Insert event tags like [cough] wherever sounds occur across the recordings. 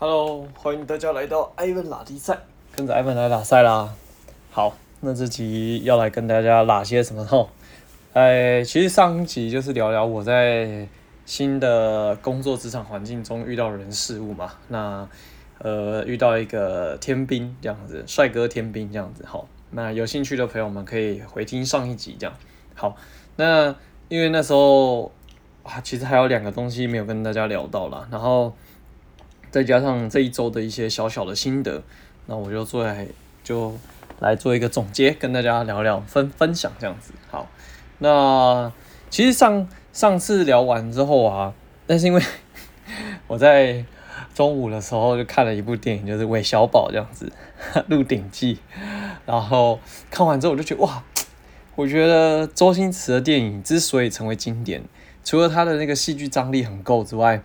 Hello，欢迎大家来到艾文拉力赛，跟着艾文来拉赛啦。好，那这集要来跟大家拉些什么哦？哎，其实上一集就是聊聊我在新的工作职场环境中遇到人事物嘛。那呃，遇到一个天兵这样子，帅哥天兵这样子。好，那有兴趣的朋友们可以回听上一集这样。好，那因为那时候。啊，其实还有两个东西没有跟大家聊到啦，然后再加上这一周的一些小小的心得，那我就做来就来做一个总结，跟大家聊聊分分享这样子。好，那其实上上次聊完之后啊，但是因为我在中午的时候就看了一部电影，就是韦小宝这样子《鹿鼎记》，然后看完之后我就觉得哇，我觉得周星驰的电影之所以成为经典。除了他的那个戏剧张力很够之外，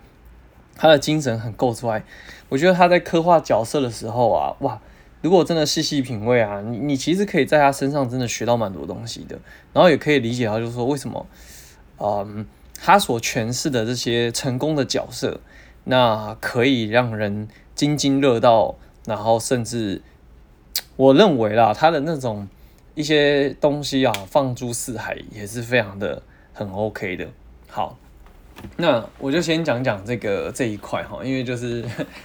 他的精神很够之外，我觉得他在刻画角色的时候啊，哇，如果真的细细品味啊，你你其实可以在他身上真的学到蛮多东西的，然后也可以理解到，就是说为什么，嗯，他所诠释的这些成功的角色，那可以让人津津乐道，然后甚至我认为啦，他的那种一些东西啊，放诸四海也是非常的很 OK 的。好，那我就先讲讲这个这一块哈，因为就是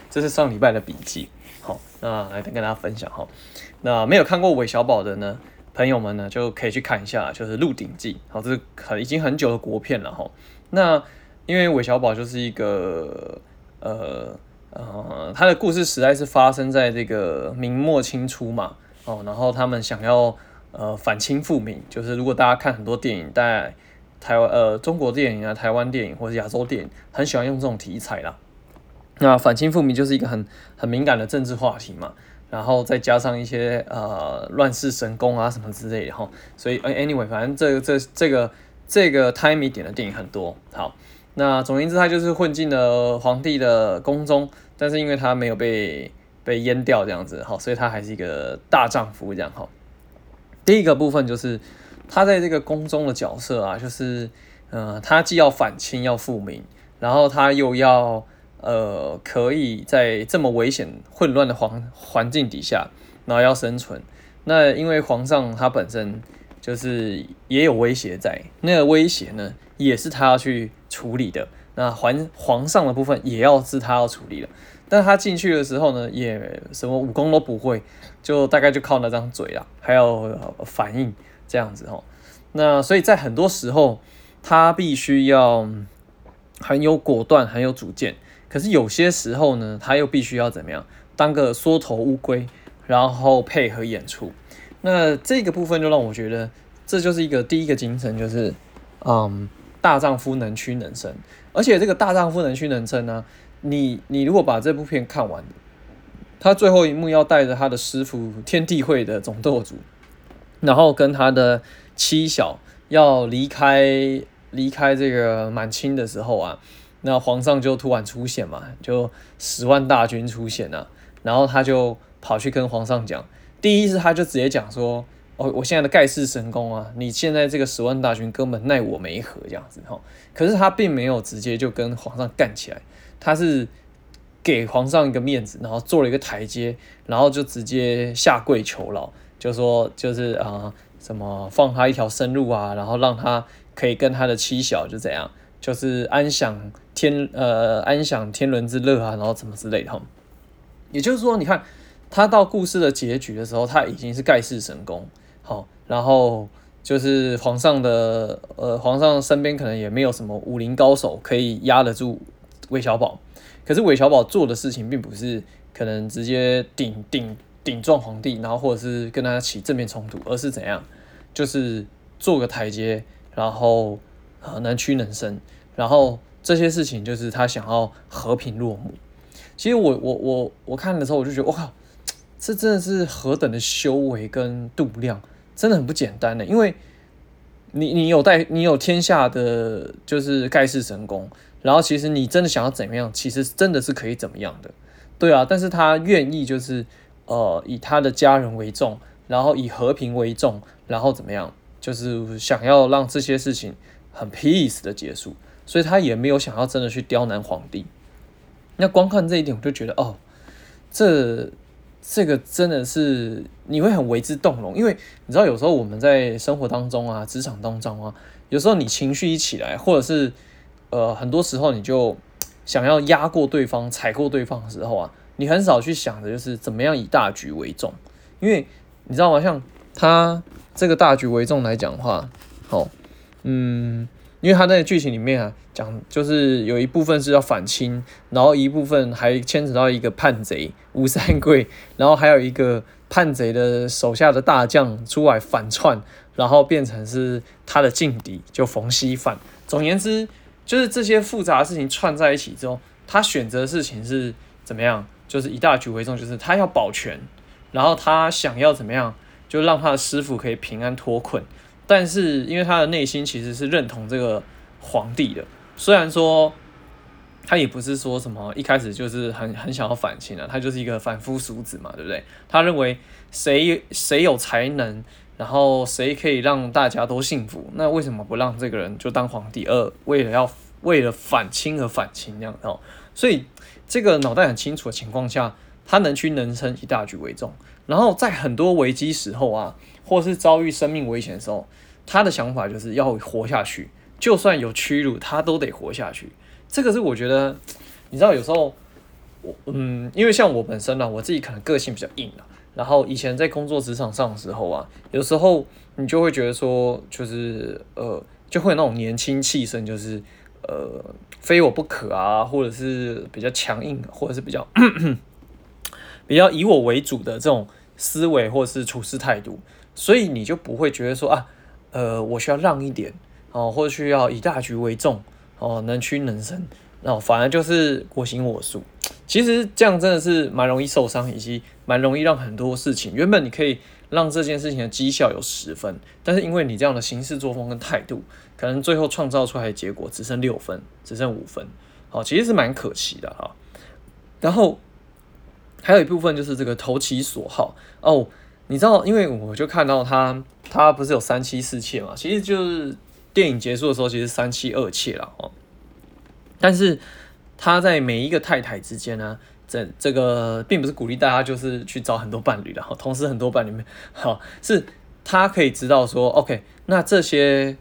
这是上礼拜的笔记，好，那来跟大家分享哈。那没有看过韦小宝的呢，朋友们呢就可以去看一下，就是《鹿鼎记》，好，这是很已经很久的国片了哈。那因为韦小宝就是一个呃呃，他的故事实在是发生在这个明末清初嘛，哦，然后他们想要呃反清复明，就是如果大家看很多电影，大概。台湾呃，中国电影啊，台湾电影或者亚洲电影，很喜欢用这种题材啦。那反清复明就是一个很很敏感的政治话题嘛，然后再加上一些呃乱世神功啊什么之类的哈，所以 anyway，反正这个这这个这个 time 点的电影很多。好，那总而言之，他就是混进了皇帝的宫中，但是因为他没有被被阉掉这样子，好，所以他还是一个大丈夫这样哈。第一个部分就是。他在这个宫中的角色啊，就是，呃，他既要反清要复明，然后他又要，呃，可以在这么危险混乱的环环境底下，然后要生存。那因为皇上他本身就是也有威胁在，那个威胁呢，也是他要去处理的。那皇皇上的部分也要是他要处理的。但他进去的时候呢，也什么武功都不会，就大概就靠那张嘴啊，还有反应。这样子哦，那所以在很多时候，他必须要很有果断，很有主见。可是有些时候呢，他又必须要怎么样，当个缩头乌龟，然后配合演出。那这个部分就让我觉得，这就是一个第一个精神，就是嗯，大丈夫能屈能伸。而且这个大丈夫能屈能伸呢，你你如果把这部片看完，他最后一幕要带着他的师傅天地会的总舵主。然后跟他的妻小要离开离开这个满清的时候啊，那皇上就突然出现嘛，就十万大军出现了，然后他就跑去跟皇上讲，第一是他就直接讲说，哦，我现在的盖世神功啊，你现在这个十万大军根本奈我没何这样子哈，可是他并没有直接就跟皇上干起来，他是给皇上一个面子，然后做了一个台阶，然后就直接下跪求饶。就说就是啊、什么放他一条生路啊，然后让他可以跟他的妻小就怎样，就是安享天呃安享天伦之乐啊，然后怎么之类的哈。也就是说，你看他到故事的结局的时候，他已经是盖世神功，好，然后就是皇上的呃皇上身边可能也没有什么武林高手可以压得住韦小宝，可是韦小宝做的事情并不是可能直接顶顶。顶撞皇帝，然后或者是跟他起正面冲突，而是怎样？就是做个台阶，然后呃能屈能伸，然后这些事情就是他想要和平落幕。其实我我我我看的时候我就觉得，我靠，这真的是何等的修为跟度量，真的很不简单的。因为你你有带你有天下的就是盖世神功，然后其实你真的想要怎么样，其实真的是可以怎么样的，对啊。但是他愿意就是。呃，以他的家人为重，然后以和平为重，然后怎么样？就是想要让这些事情很 peace 的结束，所以他也没有想要真的去刁难皇帝。那光看这一点，我就觉得哦，这这个真的是你会很为之动容，因为你知道有时候我们在生活当中啊，职场当中啊，有时候你情绪一起来，或者是呃很多时候你就想要压过对方、踩过对方的时候啊，你很少去想的就是怎么样以大局为重，因为你知道吗？像他这个大局为重来讲话，好、哦，嗯。因为他那个剧情里面啊，讲就是有一部分是要反清，然后一部分还牵扯到一个叛贼吴三桂，然后还有一个叛贼的手下的大将出来反串，然后变成是他的劲敌，就冯锡范。总言之，就是这些复杂的事情串在一起之后，他选择的事情是怎么样？就是以大局为重，就是他要保全，然后他想要怎么样，就让他的师傅可以平安脱困。但是，因为他的内心其实是认同这个皇帝的，虽然说他也不是说什么一开始就是很很想要反清啊，他就是一个凡夫俗子嘛，对不对？他认为谁谁有才能，然后谁可以让大家都幸福，那为什么不让这个人就当皇帝？而为了要为了反清而反清这样哦，所以这个脑袋很清楚的情况下，他能屈能伸，以大局为重。然后在很多危机时候啊，或是遭遇生命危险的时候，他的想法就是要活下去，就算有屈辱，他都得活下去。这个是我觉得，你知道，有时候我嗯，因为像我本身呢，我自己可能个性比较硬啊。然后以前在工作职场上的时候啊，有时候你就会觉得说，就是呃，就会有那种年轻气盛，就是呃，非我不可啊，或者是比较强硬，或者是比较 [coughs] 比较以我为主的这种。思维或是处事态度，所以你就不会觉得说啊，呃，我需要让一点哦，或者需要以大局为重哦，能屈能伸，哦，反而就是我行我素。其实这样真的是蛮容易受伤，以及蛮容易让很多事情原本你可以让这件事情的绩效有十分，但是因为你这样的行事作风跟态度，可能最后创造出来的结果只剩六分，只剩五分，好，其实是蛮可惜的哈。然后。还有一部分就是这个投其所好哦，你知道，因为我就看到他，他不是有三妻四妾嘛？其实就是电影结束的时候，其实三妻二妾了哦。但是他在每一个太太之间呢，这这个并不是鼓励大家就是去找很多伴侣的哈，同时很多伴侣们好，是他可以知道说，OK，那这些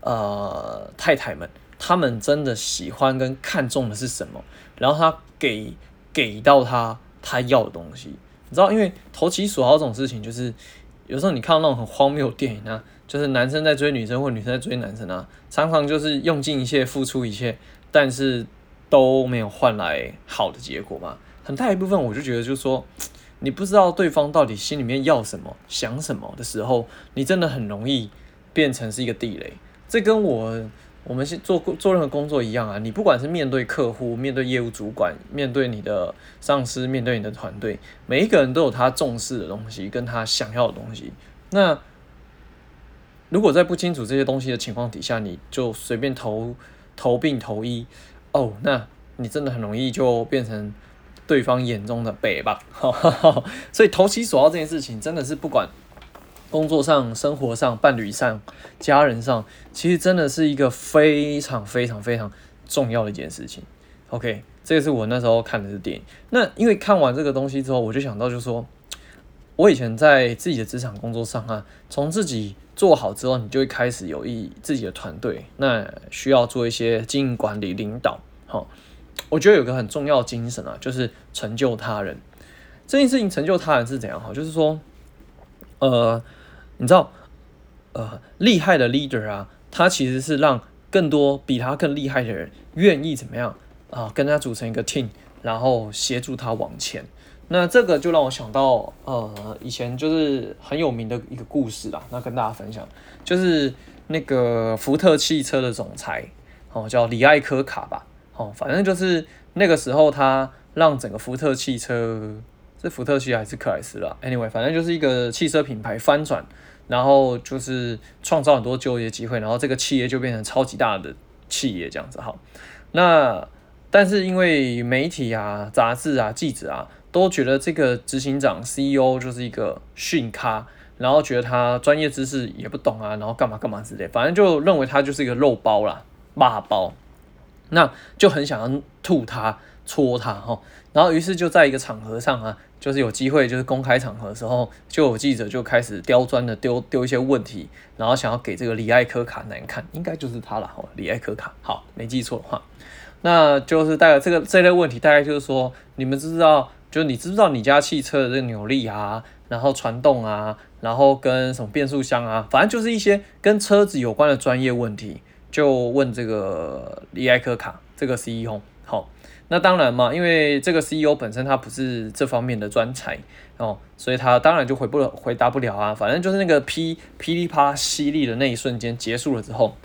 呃太太们，他们真的喜欢跟看重的是什么？然后他给给到他。他要的东西，你知道，因为投其所好这种事情，就是有时候你看到那种很荒谬的电影啊，就是男生在追女生或女生在追男生啊，常常就是用尽一切付出一切，但是都没有换来好的结果嘛。很大一部分我就觉得，就是说 [tsk] 你不知道对方到底心里面要什么、想什么的时候，你真的很容易变成是一个地雷。这跟我。我们是做做任何工作一样啊，你不管是面对客户、面对业务主管、面对你的上司、面对你的团队，每一个人都有他重视的东西跟他想要的东西。那如果在不清楚这些东西的情况底下，你就随便投投病投医哦，那你真的很容易就变成对方眼中的北吧。[laughs] 所以投其所好这件事情，真的是不管。工作上、生活上、伴侣上、家人上，其实真的是一个非常非常非常重要的一件事情。OK，这个是我那时候看的是电影。那因为看完这个东西之后，我就想到，就是说我以前在自己的职场工作上啊，从自己做好之后，你就会开始有一自己的团队，那需要做一些经营管理、领导。好，我觉得有个很重要的精神啊，就是成就他人。这件事情成就他人是怎样？哈，就是说，呃。你知道，呃，厉害的 leader 啊，他其实是让更多比他更厉害的人愿意怎么样啊、跟他组成一个 team，然后协助他往前。那这个就让我想到，呃，以前就是很有名的一个故事啦，那跟大家分享，就是那个福特汽车的总裁，哦，叫李艾科卡吧，哦，反正就是那个时候他让整个福特汽车，是福特汽还是克莱斯啦？Anyway，反正就是一个汽车品牌翻转。然后就是创造很多就业机会，然后这个企业就变成超级大的企业这样子哈。那但是因为媒体啊、杂志啊、记者啊都觉得这个执行长 CEO 就是一个逊咖，然后觉得他专业知识也不懂啊，然后干嘛干嘛之类，反正就认为他就是一个肉包啦、骂包，那就很想要吐他，戳他哈。然后于是就在一个场合上啊，就是有机会，就是公开场合的时候，就有记者就开始刁钻的丢丢一些问题，然后想要给这个李艾科卡难看，应该就是他了哈，李艾科卡，好，没记错的话，那就是大概这个这类问题，大概就是说，你们知不知道，就你知不知道你家汽车的这个扭力啊，然后传动啊，然后跟什么变速箱啊，反正就是一些跟车子有关的专业问题，就问这个李艾科卡这个 CEO。好那当然嘛，因为这个 CEO 本身他不是这方面的专才哦，所以他当然就回不了，回答不了啊。反正就是那个噼噼里啪啦犀利的那一瞬间结束了之后，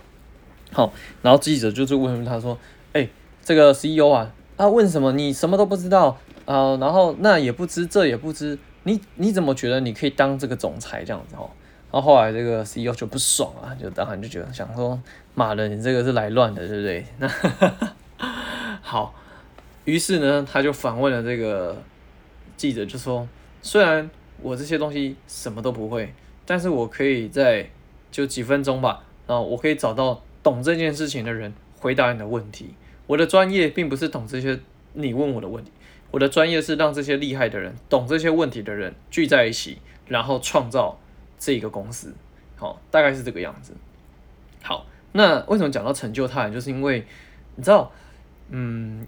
好，然后记者就是问他说：“哎，这个 CEO 啊，啊问什么？你什么都不知道、呃？然后那也不知，这也不知，你你怎么觉得你可以当这个总裁这样子哦？”然后后来这个 CEO 就不爽啊，就当然就觉得想说：“妈的，你这个是来乱的，对不对？”那 [laughs] 好。于是呢，他就反问了这个记者，就说：“虽然我这些东西什么都不会，但是我可以在就几分钟吧，然后我可以找到懂这件事情的人回答你的问题。我的专业并不是懂这些你问我的问题，我的专业是让这些厉害的人、懂这些问题的人聚在一起，然后创造这个公司。好，大概是这个样子。好，那为什么讲到成就他人，就是因为你知道，嗯。”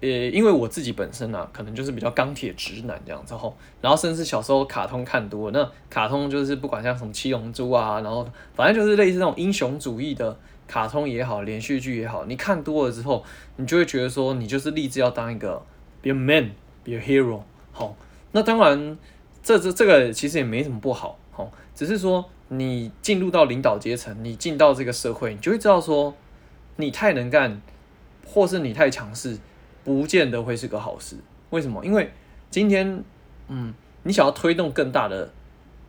呃，因为我自己本身呢、啊，可能就是比较钢铁直男这样子吼，然后甚至小时候卡通看多，那卡通就是不管像什么七龙珠啊，然后反正就是类似那种英雄主义的卡通也好，连续剧也好，你看多了之后，你就会觉得说，你就是立志要当一个 be a man，be a hero。好，那当然，这这这个其实也没什么不好，好，只是说你进入到领导阶层，你进到这个社会，你就会知道说，你太能干，或是你太强势。不见得会是个好事，为什么？因为今天，嗯，你想要推动更大的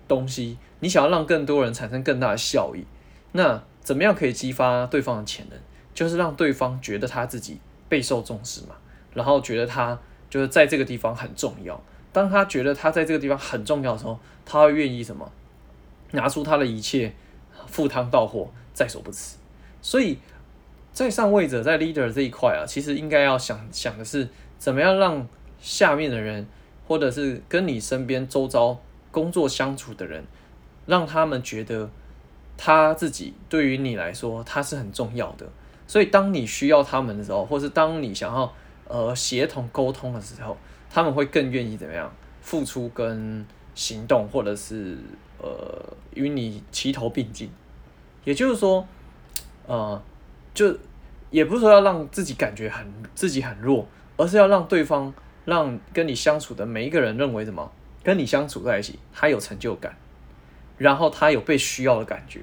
东西，你想要让更多人产生更大的效益，那怎么样可以激发对方的潜能？就是让对方觉得他自己备受重视嘛，然后觉得他就是在这个地方很重要。当他觉得他在这个地方很重要的时候，他会愿意什么？拿出他的一切，赴汤蹈火，在所不辞。所以。在上位者在 leader 这一块啊，其实应该要想想的是，怎么样让下面的人，或者是跟你身边周遭工作相处的人，让他们觉得他自己对于你来说他是很重要的。所以当你需要他们的时候，或是当你想要呃协同沟通的时候，他们会更愿意怎么样付出跟行动，或者是呃与你齐头并进。也就是说，呃。就也不是说要让自己感觉很自己很弱，而是要让对方让跟你相处的每一个人认为什么？跟你相处在一起，他有成就感，然后他有被需要的感觉。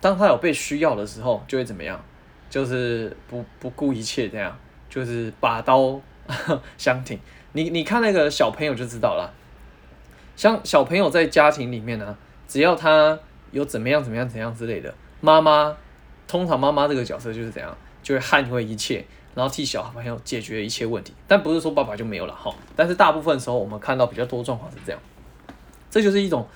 当他有被需要的时候，就会怎么样？就是不不顾一切这样，就是把刀 [laughs] 相挺。你你看那个小朋友就知道了，像小朋友在家庭里面呢，只要他有怎么样怎么样怎样之类的，妈妈。通常妈妈这个角色就是怎样，就会捍卫一切，然后替小朋友解决一切问题。但不是说爸爸就没有了哈。但是大部分时候我们看到比较多状况是这样，这就是一种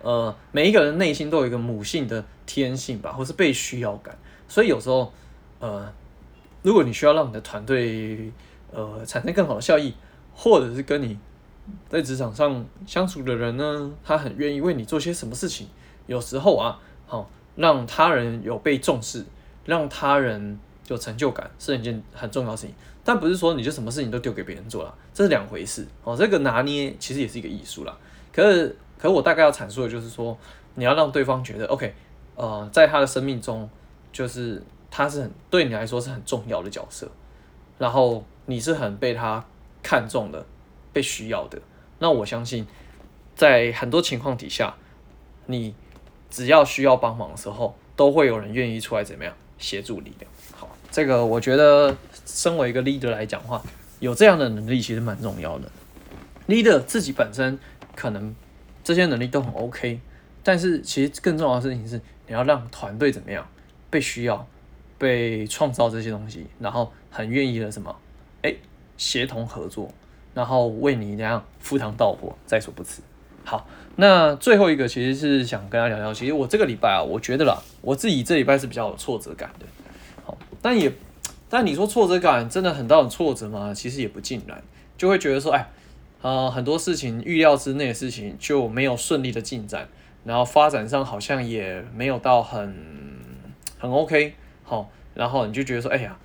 呃，每一个人内心都有一个母性的天性吧，或是被需要感。所以有时候呃，如果你需要让你的团队呃产生更好的效益，或者是跟你在职场上相处的人呢，他很愿意为你做些什么事情，有时候啊，好。让他人有被重视，让他人有成就感，是一件很重要的事情。但不是说你就什么事情都丢给别人做了，这是两回事哦。这个拿捏其实也是一个艺术啦。可是，可我大概要阐述的就是说，你要让对方觉得，OK，呃，在他的生命中，就是他是很对你来说是很重要的角色，然后你是很被他看重的，被需要的。那我相信，在很多情况底下，你。只要需要帮忙的时候，都会有人愿意出来怎么样协助你的。好，这个我觉得身为一个 leader 来讲话，有这样的能力其实蛮重要的。leader 自己本身可能这些能力都很 OK，但是其实更重要的事情是你要让团队怎么样被需要、被创造这些东西，然后很愿意的什么哎协同合作，然后为你这样赴汤蹈火，在所不辞。好，那最后一个其实是想跟大家聊聊，其实我这个礼拜啊，我觉得啦，我自己这礼拜是比较有挫折感的。好，但也但你说挫折感真的很大很挫折吗？其实也不尽然，就会觉得说，哎，呃，很多事情预料之内的事情就没有顺利的进展，然后发展上好像也没有到很很 OK，好，然后你就觉得说，哎呀，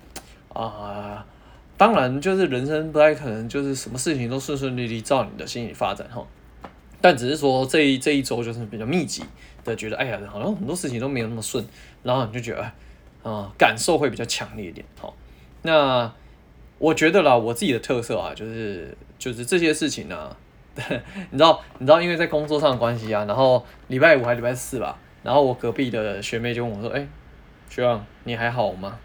啊、当然就是人生不太可能就是什么事情都顺顺利利照你的心理发展哈，但只是说这一这一周就是比较密集的觉得，哎呀，好像很多事情都没有那么顺，然后你就觉得，啊、感受会比较强烈一点。好，那我觉得啦，我自己的特色啊，就是就是这些事情呢、啊，[laughs] 你知道，你知道，因为在工作上的关系啊，然后礼拜五还礼拜四吧，然后我隔壁的学妹就问我说：“哎、希望，你还好吗？”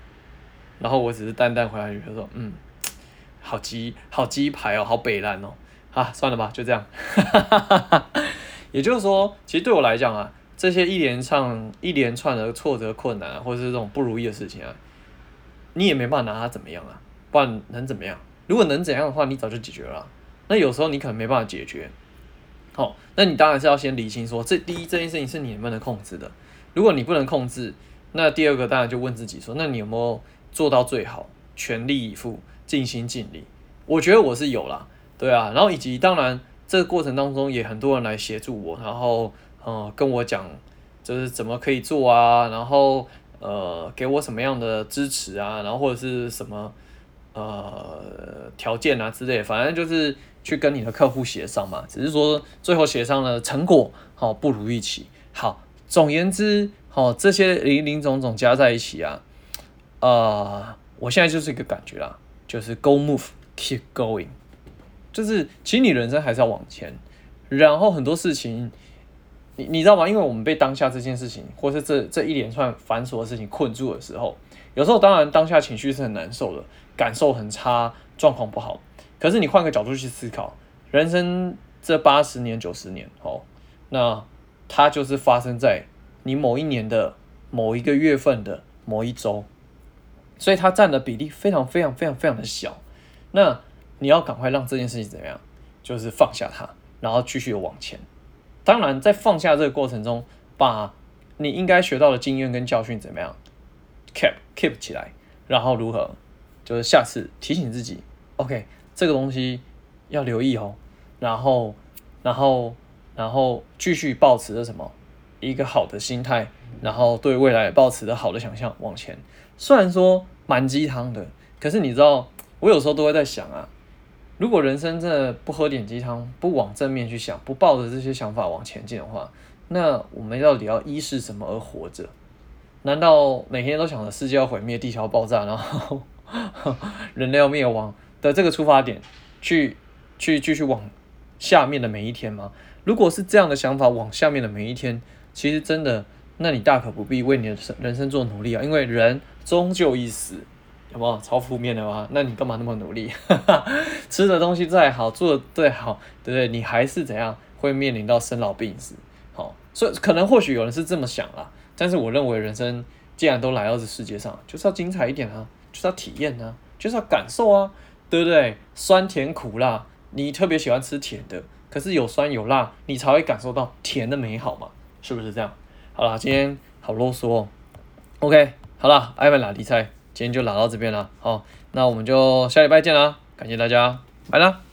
然后我只是淡淡回来就说：“嗯，好鸡，好鸡排哦，好北烂哦。”啊，算了吧，就这样。[laughs] 也就是说，其实对我来讲啊。这些一连串一连串的挫折、困难啊，或者是这种不如意的事情啊，你也没办法拿它怎么样啊，不然能怎么样？如果能怎样的话，你早就解决了。那有时候你可能没办法解决，好，那你当然是要先理清说，这第一这件事情是你能不能控制的。如果你不能控制，那第二个当然就问自己说，那你有没有做到最好，全力以赴，尽心尽力？我觉得我是有啦，对啊。然后以及当然这个过程当中也很多人来协助我，然后。嗯，跟我讲，就是怎么可以做啊，然后呃，给我什么样的支持啊，然后或者是什么呃条件啊之类，反正就是去跟你的客户协商嘛。只是说最后协商的成果好不如预期。好，总言之，哦这些林林总总加在一起啊，呃，我现在就是一个感觉啦，就是 Go move, keep going，就是其实你人生还是要往前，然后很多事情。你你知道吗？因为我们被当下这件事情，或是这这一连串繁琐的事情困住的时候，有时候当然当下情绪是很难受的，感受很差，状况不好。可是你换个角度去思考，人生这八十年、九十年，哦，那它就是发生在你某一年的某一个月份的某一周，所以它占的比例非常非常非常非常的小。那你要赶快让这件事情怎么样？就是放下它，然后继续往前。当然，在放下这个过程中，把你应该学到的经验跟教训怎么样，keep keep 起来，然后如何，就是下次提醒自己，OK，这个东西要留意哦，然后，然后，然后继续保持着什么一个好的心态，然后对未来保持着好的想象往前。虽然说蛮鸡汤的，可是你知道，我有时候都会在想啊。如果人生真的不喝点鸡汤，不往正面去想，不抱着这些想法往前进的话，那我们到底要依是什么而活着？难道每天都想着世界要毁灭、地球爆炸，然后 [laughs] 人类要灭亡的这个出发点，去去继续往下面的每一天吗？如果是这样的想法，往下面的每一天，其实真的，那你大可不必为你的人生做努力啊，因为人终究一死。有没有超负面的吗？那你干嘛那么努力？[laughs] 吃的东西再好，做的再好，对不对？你还是怎样会面临到生老病死？好，所以可能或许有人是这么想啦，但是我认为人生既然都来到这世界上，就是要精彩一点啊，就是要体验啊，就是要感受啊，对不对？酸甜苦辣，你特别喜欢吃甜的，可是有酸有辣，你才会感受到甜的美好嘛，是不是这样？好了，今天好啰嗦哦，OK，好了，艾文拉迪赛。今天就拿到这边了，好，那我们就下礼拜见了，感谢大家，拜啦。